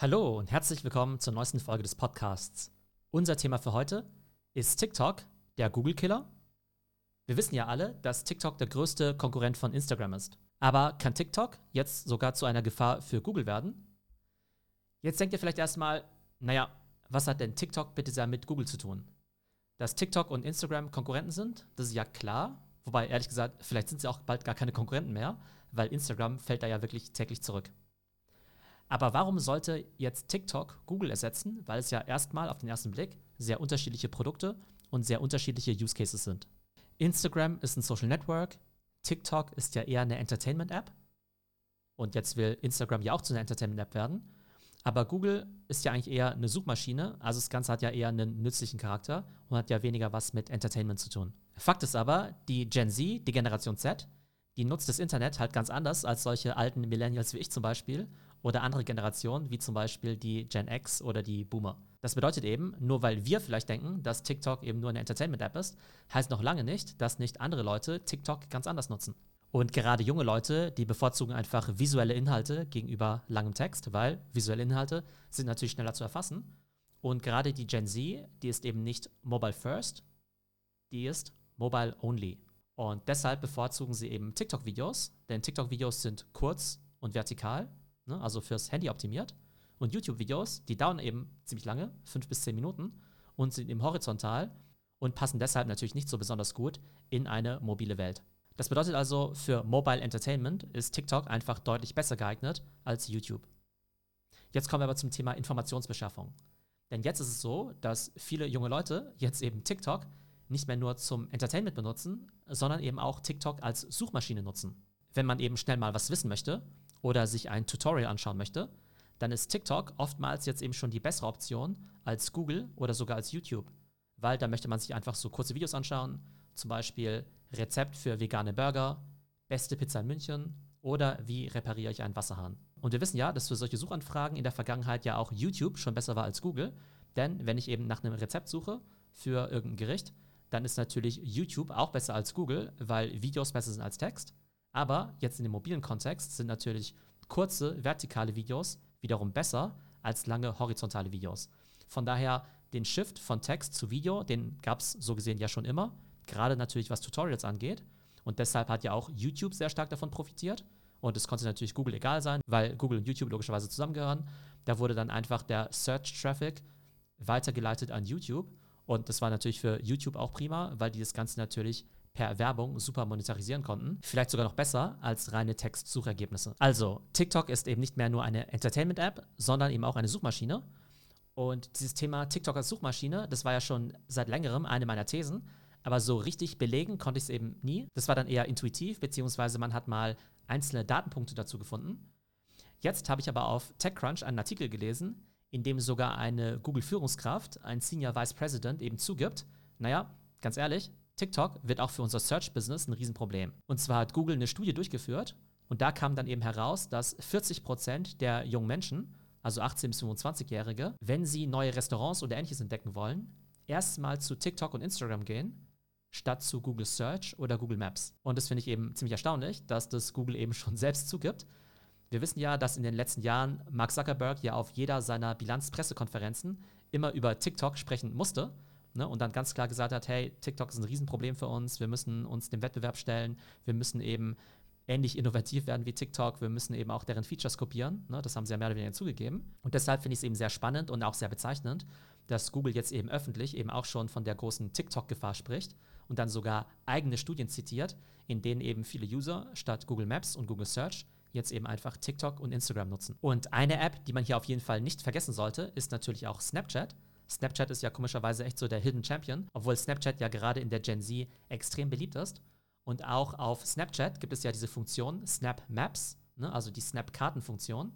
Hallo und herzlich willkommen zur neuesten Folge des Podcasts. Unser Thema für heute ist TikTok, der Google-Killer. Wir wissen ja alle, dass TikTok der größte Konkurrent von Instagram ist. Aber kann TikTok jetzt sogar zu einer Gefahr für Google werden? Jetzt denkt ihr vielleicht erstmal, naja, was hat denn TikTok bitte sehr mit Google zu tun? Dass TikTok und Instagram Konkurrenten sind, das ist ja klar. Wobei, ehrlich gesagt, vielleicht sind sie auch bald gar keine Konkurrenten mehr, weil Instagram fällt da ja wirklich täglich zurück. Aber warum sollte jetzt TikTok Google ersetzen? Weil es ja erstmal auf den ersten Blick sehr unterschiedliche Produkte und sehr unterschiedliche Use Cases sind. Instagram ist ein Social Network, TikTok ist ja eher eine Entertainment-App. Und jetzt will Instagram ja auch zu einer Entertainment-App werden. Aber Google ist ja eigentlich eher eine Suchmaschine, also das Ganze hat ja eher einen nützlichen Charakter und hat ja weniger was mit Entertainment zu tun. Fakt ist aber, die Gen Z, die Generation Z, die nutzt das Internet halt ganz anders als solche alten Millennials wie ich zum Beispiel oder andere Generationen, wie zum Beispiel die Gen X oder die Boomer. Das bedeutet eben, nur weil wir vielleicht denken, dass TikTok eben nur eine Entertainment-App ist, heißt noch lange nicht, dass nicht andere Leute TikTok ganz anders nutzen. Und gerade junge Leute, die bevorzugen einfach visuelle Inhalte gegenüber langem Text, weil visuelle Inhalte sind natürlich schneller zu erfassen. Und gerade die Gen Z, die ist eben nicht mobile first, die ist mobile only. Und deshalb bevorzugen sie eben TikTok-Videos, denn TikTok-Videos sind kurz und vertikal ne, also fürs Handy optimiert. Und YouTube-Videos, die dauern eben ziemlich lange, fünf bis zehn Minuten, und sind eben horizontal und passen deshalb natürlich nicht so besonders gut in eine mobile Welt. Das bedeutet also, für Mobile Entertainment ist TikTok einfach deutlich besser geeignet als YouTube. Jetzt kommen wir aber zum Thema Informationsbeschaffung. Denn jetzt ist es so, dass viele junge Leute jetzt eben TikTok nicht mehr nur zum Entertainment benutzen, sondern eben auch TikTok als Suchmaschine nutzen. Wenn man eben schnell mal was wissen möchte, oder sich ein Tutorial anschauen möchte, dann ist TikTok oftmals jetzt eben schon die bessere Option als Google oder sogar als YouTube. Weil da möchte man sich einfach so kurze Videos anschauen, zum Beispiel Rezept für vegane Burger, beste Pizza in München oder wie repariere ich einen Wasserhahn. Und wir wissen ja, dass für solche Suchanfragen in der Vergangenheit ja auch YouTube schon besser war als Google, denn wenn ich eben nach einem Rezept suche für irgendein Gericht, dann ist natürlich YouTube auch besser als Google, weil Videos besser sind als Text. Aber jetzt in dem mobilen Kontext sind natürlich kurze vertikale Videos wiederum besser als lange horizontale Videos. Von daher den Shift von Text zu Video, den gab es so gesehen ja schon immer, gerade natürlich was Tutorials angeht. Und deshalb hat ja auch YouTube sehr stark davon profitiert. Und es konnte natürlich Google egal sein, weil Google und YouTube logischerweise zusammengehören. Da wurde dann einfach der Search-Traffic weitergeleitet an YouTube. Und das war natürlich für YouTube auch prima, weil die das Ganze natürlich per Werbung super monetarisieren konnten. Vielleicht sogar noch besser als reine Textsuchergebnisse. Also, TikTok ist eben nicht mehr nur eine Entertainment-App, sondern eben auch eine Suchmaschine. Und dieses Thema TikTok als Suchmaschine, das war ja schon seit längerem eine meiner Thesen. Aber so richtig belegen konnte ich es eben nie. Das war dann eher intuitiv, beziehungsweise man hat mal einzelne Datenpunkte dazu gefunden. Jetzt habe ich aber auf TechCrunch einen Artikel gelesen, in dem sogar eine Google-Führungskraft, ein Senior Vice President, eben zugibt, naja, ganz ehrlich, TikTok wird auch für unser Search-Business ein Riesenproblem. Und zwar hat Google eine Studie durchgeführt und da kam dann eben heraus, dass 40 Prozent der jungen Menschen, also 18- bis 25-Jährige, wenn sie neue Restaurants oder ähnliches entdecken wollen, erstmal zu TikTok und Instagram gehen, statt zu Google Search oder Google Maps. Und das finde ich eben ziemlich erstaunlich, dass das Google eben schon selbst zugibt. Wir wissen ja, dass in den letzten Jahren Mark Zuckerberg ja auf jeder seiner Bilanzpressekonferenzen immer über TikTok sprechen musste ne, und dann ganz klar gesagt hat, hey, TikTok ist ein Riesenproblem für uns, wir müssen uns dem Wettbewerb stellen, wir müssen eben ähnlich innovativ werden wie TikTok, wir müssen eben auch deren Features kopieren. Ne, das haben sie ja mehr oder weniger zugegeben. Und deshalb finde ich es eben sehr spannend und auch sehr bezeichnend, dass Google jetzt eben öffentlich eben auch schon von der großen TikTok-Gefahr spricht und dann sogar eigene Studien zitiert, in denen eben viele User statt Google Maps und Google Search jetzt eben einfach TikTok und Instagram nutzen. Und eine App, die man hier auf jeden Fall nicht vergessen sollte, ist natürlich auch Snapchat. Snapchat ist ja komischerweise echt so der Hidden Champion, obwohl Snapchat ja gerade in der Gen Z extrem beliebt ist. Und auch auf Snapchat gibt es ja diese Funktion Snap Maps, ne, also die Snap-Karten-Funktion.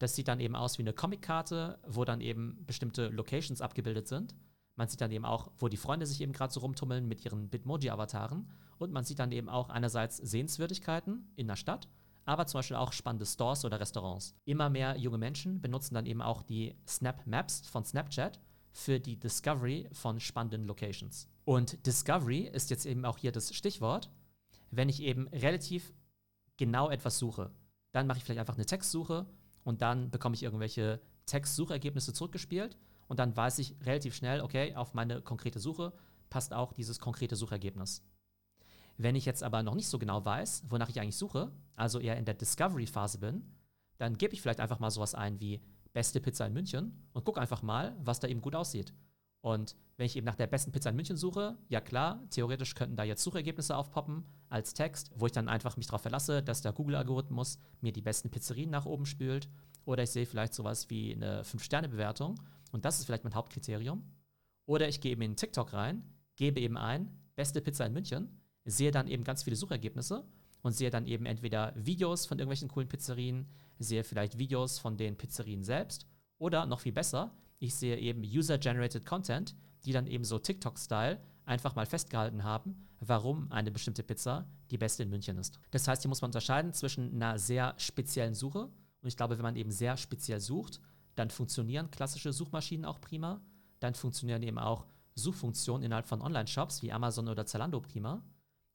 Das sieht dann eben aus wie eine Comic-Karte, wo dann eben bestimmte Locations abgebildet sind. Man sieht dann eben auch, wo die Freunde sich eben gerade so rumtummeln mit ihren Bitmoji-Avataren. Und man sieht dann eben auch einerseits Sehenswürdigkeiten in der Stadt, aber zum Beispiel auch spannende Stores oder Restaurants. Immer mehr junge Menschen benutzen dann eben auch die Snap Maps von Snapchat für die Discovery von spannenden Locations. Und Discovery ist jetzt eben auch hier das Stichwort. Wenn ich eben relativ genau etwas suche, dann mache ich vielleicht einfach eine Textsuche und dann bekomme ich irgendwelche Textsuchergebnisse zurückgespielt und dann weiß ich relativ schnell, okay, auf meine konkrete Suche passt auch dieses konkrete Suchergebnis. Wenn ich jetzt aber noch nicht so genau weiß, wonach ich eigentlich suche, also eher in der Discovery-Phase bin, dann gebe ich vielleicht einfach mal sowas ein wie beste Pizza in München und gucke einfach mal, was da eben gut aussieht. Und wenn ich eben nach der besten Pizza in München suche, ja klar, theoretisch könnten da jetzt Suchergebnisse aufpoppen als Text, wo ich dann einfach mich darauf verlasse, dass der Google-Algorithmus mir die besten Pizzerien nach oben spült. Oder ich sehe vielleicht sowas wie eine 5-Sterne-Bewertung und das ist vielleicht mein Hauptkriterium. Oder ich gehe eben in TikTok rein, gebe eben ein, beste Pizza in München, sehe dann eben ganz viele Suchergebnisse und sehe dann eben entweder Videos von irgendwelchen coolen Pizzerien, sehe vielleicht Videos von den Pizzerien selbst oder noch viel besser, ich sehe eben User-Generated Content, die dann eben so TikTok-Style einfach mal festgehalten haben, warum eine bestimmte Pizza die beste in München ist. Das heißt, hier muss man unterscheiden zwischen einer sehr speziellen Suche und ich glaube, wenn man eben sehr speziell sucht, dann funktionieren klassische Suchmaschinen auch prima, dann funktionieren eben auch Suchfunktionen innerhalb von Online-Shops wie Amazon oder Zalando prima.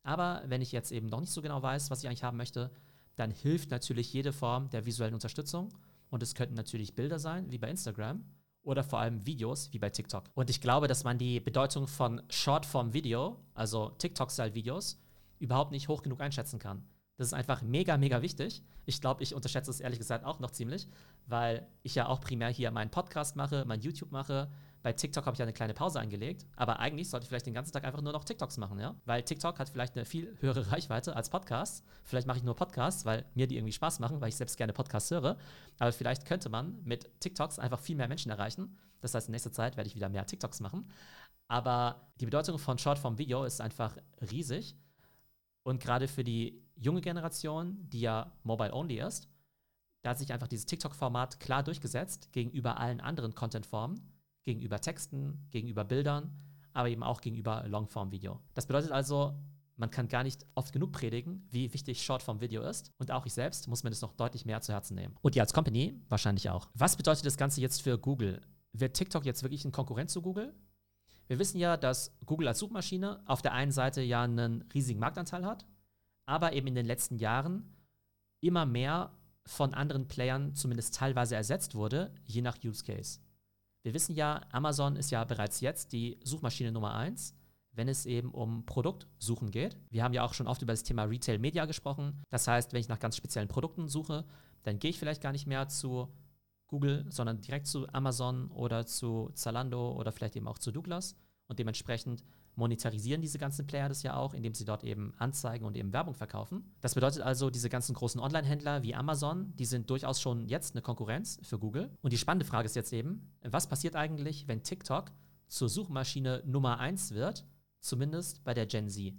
Aber wenn ich jetzt eben noch nicht so genau weiß, was ich eigentlich haben möchte, dann hilft natürlich jede Form der visuellen Unterstützung. Und es könnten natürlich Bilder sein, wie bei Instagram oder vor allem Videos wie bei TikTok. Und ich glaube, dass man die Bedeutung von Shortform-Video, also TikTok-Style-Videos, überhaupt nicht hoch genug einschätzen kann. Das ist einfach mega, mega wichtig. Ich glaube, ich unterschätze es ehrlich gesagt auch noch ziemlich, weil ich ja auch primär hier meinen Podcast mache, mein YouTube mache, bei TikTok habe ich eine kleine Pause eingelegt, aber eigentlich sollte ich vielleicht den ganzen Tag einfach nur noch TikToks machen, ja? Weil TikTok hat vielleicht eine viel höhere Reichweite als Podcasts. Vielleicht mache ich nur Podcasts, weil mir die irgendwie Spaß machen, weil ich selbst gerne Podcasts höre. Aber vielleicht könnte man mit TikToks einfach viel mehr Menschen erreichen. Das heißt, in nächster Zeit werde ich wieder mehr TikToks machen. Aber die Bedeutung von Shortform-Video ist einfach riesig. Und gerade für die junge Generation, die ja mobile-only ist, da hat sich einfach dieses TikTok-Format klar durchgesetzt gegenüber allen anderen Content-Formen gegenüber Texten, gegenüber Bildern, aber eben auch gegenüber Longform-Video. Das bedeutet also, man kann gar nicht oft genug predigen, wie wichtig Shortform-Video ist. Und auch ich selbst muss mir das noch deutlich mehr zu Herzen nehmen. Und ihr als Company wahrscheinlich auch. Was bedeutet das Ganze jetzt für Google? Wird TikTok jetzt wirklich ein Konkurrent zu Google? Wir wissen ja, dass Google als Suchmaschine auf der einen Seite ja einen riesigen Marktanteil hat, aber eben in den letzten Jahren immer mehr von anderen Playern zumindest teilweise ersetzt wurde, je nach Use Case. Wir wissen ja, Amazon ist ja bereits jetzt die Suchmaschine Nummer eins, wenn es eben um Produktsuchen geht. Wir haben ja auch schon oft über das Thema Retail Media gesprochen. Das heißt, wenn ich nach ganz speziellen Produkten suche, dann gehe ich vielleicht gar nicht mehr zu Google, sondern direkt zu Amazon oder zu Zalando oder vielleicht eben auch zu Douglas. Und dementsprechend monetarisieren diese ganzen Player das ja auch, indem sie dort eben Anzeigen und eben Werbung verkaufen. Das bedeutet also, diese ganzen großen Online-Händler wie Amazon, die sind durchaus schon jetzt eine Konkurrenz für Google. Und die spannende Frage ist jetzt eben, was passiert eigentlich, wenn TikTok zur Suchmaschine Nummer 1 wird, zumindest bei der Gen Z?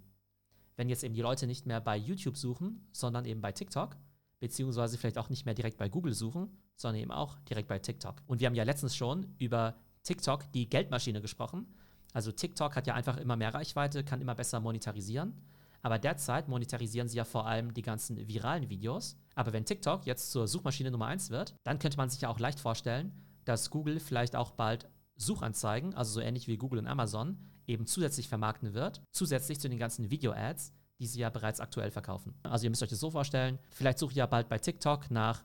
Wenn jetzt eben die Leute nicht mehr bei YouTube suchen, sondern eben bei TikTok, beziehungsweise vielleicht auch nicht mehr direkt bei Google suchen, sondern eben auch direkt bei TikTok. Und wir haben ja letztens schon über TikTok, die Geldmaschine, gesprochen. Also TikTok hat ja einfach immer mehr Reichweite, kann immer besser monetarisieren. Aber derzeit monetarisieren sie ja vor allem die ganzen viralen Videos. Aber wenn TikTok jetzt zur Suchmaschine Nummer 1 wird, dann könnte man sich ja auch leicht vorstellen, dass Google vielleicht auch bald Suchanzeigen, also so ähnlich wie Google und Amazon, eben zusätzlich vermarkten wird, zusätzlich zu den ganzen Video-Ads, die sie ja bereits aktuell verkaufen. Also ihr müsst euch das so vorstellen, vielleicht suche ich ja bald bei TikTok nach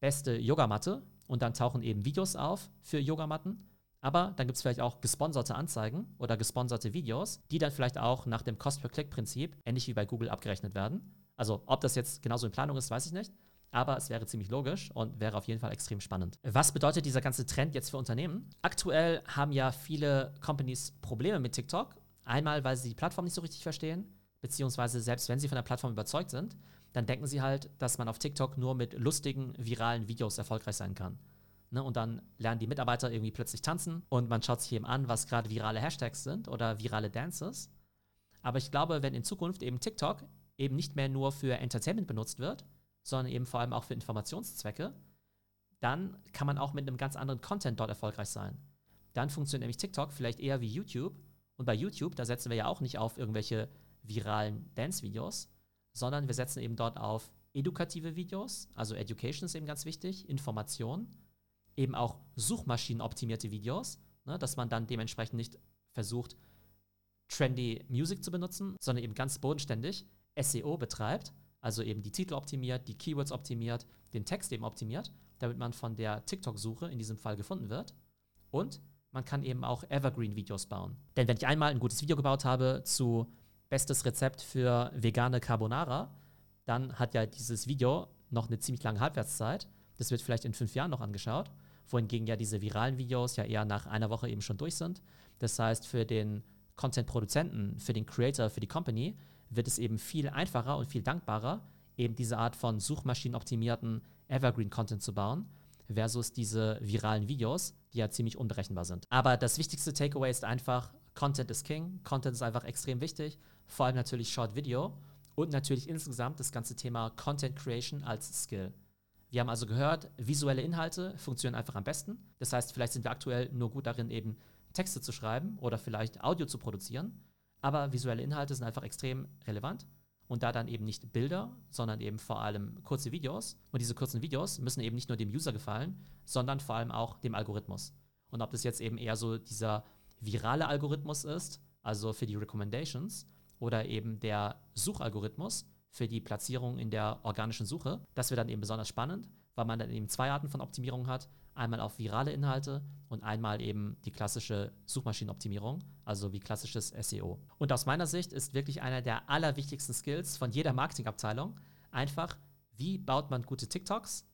beste Yogamatte und dann tauchen eben Videos auf für Yogamatten aber dann gibt es vielleicht auch gesponserte Anzeigen oder gesponserte Videos, die dann vielleicht auch nach dem Cost-per-Click-Prinzip ähnlich wie bei Google abgerechnet werden. Also ob das jetzt genauso in Planung ist, weiß ich nicht. Aber es wäre ziemlich logisch und wäre auf jeden Fall extrem spannend. Was bedeutet dieser ganze Trend jetzt für Unternehmen? Aktuell haben ja viele Companies Probleme mit TikTok. Einmal, weil sie die Plattform nicht so richtig verstehen, beziehungsweise selbst wenn sie von der Plattform überzeugt sind, dann denken sie halt, dass man auf TikTok nur mit lustigen, viralen Videos erfolgreich sein kann. Ne, und dann lernen die Mitarbeiter irgendwie plötzlich tanzen und man schaut sich eben an, was gerade virale Hashtags sind oder virale Dances. Aber ich glaube, wenn in Zukunft eben TikTok eben nicht mehr nur für Entertainment benutzt wird, sondern eben vor allem auch für Informationszwecke, dann kann man auch mit einem ganz anderen Content dort erfolgreich sein. Dann funktioniert nämlich TikTok vielleicht eher wie YouTube. Und bei YouTube, da setzen wir ja auch nicht auf irgendwelche viralen Dance-Videos, sondern wir setzen eben dort auf edukative Videos. Also Education ist eben ganz wichtig, Information eben auch suchmaschinenoptimierte Videos, ne, dass man dann dementsprechend nicht versucht, trendy Music zu benutzen, sondern eben ganz bodenständig SEO betreibt, also eben die Titel optimiert, die Keywords optimiert, den Text eben optimiert damit man von der TikTok-Suche in diesem Fall gefunden wird. Und man kann eben auch Evergreen-Videos bauen. Denn wenn ich einmal ein gutes Video gebaut habe zu bestes Rezept für vegane Carbonara, dann hat ja dieses Video noch eine ziemlich lange Halbwertszeit. Das wird vielleicht in fünf Jahren noch angeschaut, wohingegen ja diese viralen Videos ja eher nach einer Woche eben schon durch sind. Das heißt, für den Content-Produzenten, für den Creator, für die Company wird es eben viel einfacher und viel dankbarer, eben diese Art von suchmaschinenoptimierten Evergreen-Content zu bauen, versus diese viralen Videos, die ja ziemlich unberechenbar sind. Aber das wichtigste Takeaway ist einfach, Content ist King, Content ist einfach extrem wichtig, vor allem natürlich Short Video und natürlich insgesamt das ganze Thema Content Creation als Skill. Wir haben also gehört, visuelle Inhalte funktionieren einfach am besten. Das heißt, vielleicht sind wir aktuell nur gut darin, eben Texte zu schreiben oder vielleicht Audio zu produzieren. Aber visuelle Inhalte sind einfach extrem relevant und da dann eben nicht Bilder, sondern eben vor allem kurze Videos. Und diese kurzen Videos müssen eben nicht nur dem User gefallen, sondern vor allem auch dem Algorithmus. Und ob das jetzt eben eher so dieser virale Algorithmus ist, also für die Recommendations, oder eben der Suchalgorithmus für die Platzierung in der organischen Suche, das wird dann eben besonders spannend, weil man dann eben zwei Arten von Optimierung hat. Einmal auf virale Inhalte und einmal eben die klassische Suchmaschinenoptimierung, also wie klassisches SEO. Und aus meiner Sicht ist wirklich einer der allerwichtigsten Skills von jeder Marketingabteilung einfach, wie baut man gute TikToks,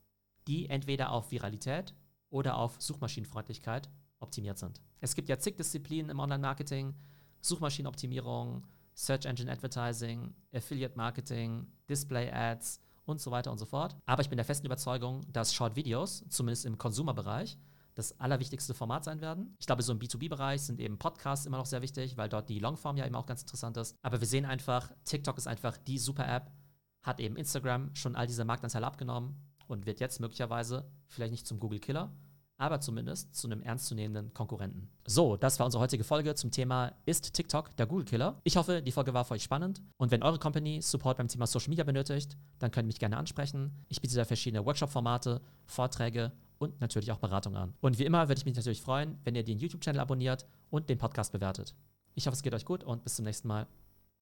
die entweder auf Viralität oder auf Suchmaschinenfreundlichkeit optimiert sind. Es gibt ja zig Disziplinen im Online-Marketing, Suchmaschinenoptimierung, Search Engine Advertising, Affiliate Marketing, Display Ads, und so weiter und so fort. Aber ich bin der festen Überzeugung, dass Short Videos, zumindest im Consumer-Bereich, das allerwichtigste Format sein werden. Ich glaube, so im B2B-Bereich sind eben Podcasts immer noch sehr wichtig, weil dort die Longform ja eben auch ganz interessant ist. Aber wir sehen einfach, TikTok ist einfach die super App, hat eben Instagram schon all diese Marktanteile abgenommen und wird jetzt möglicherweise vielleicht nicht zum Google Killer, aber zumindest zu einem ernstzunehmenden Konkurrenten. So, das war unsere heutige Folge zum Thema Ist TikTok der Google Killer? Ich hoffe, die Folge war für euch spannend und wenn eure Company Support beim Thema Social Media benötigt, dann könnt ihr mich gerne ansprechen. Ich biete da verschiedene Workshop-Formate, Vorträge und natürlich auch Beratung an. Und wie immer würde ich mich natürlich freuen, wenn ihr den YouTube-Channel abonniert und den Podcast bewertet. Ich hoffe, es geht euch gut und bis zum nächsten Mal.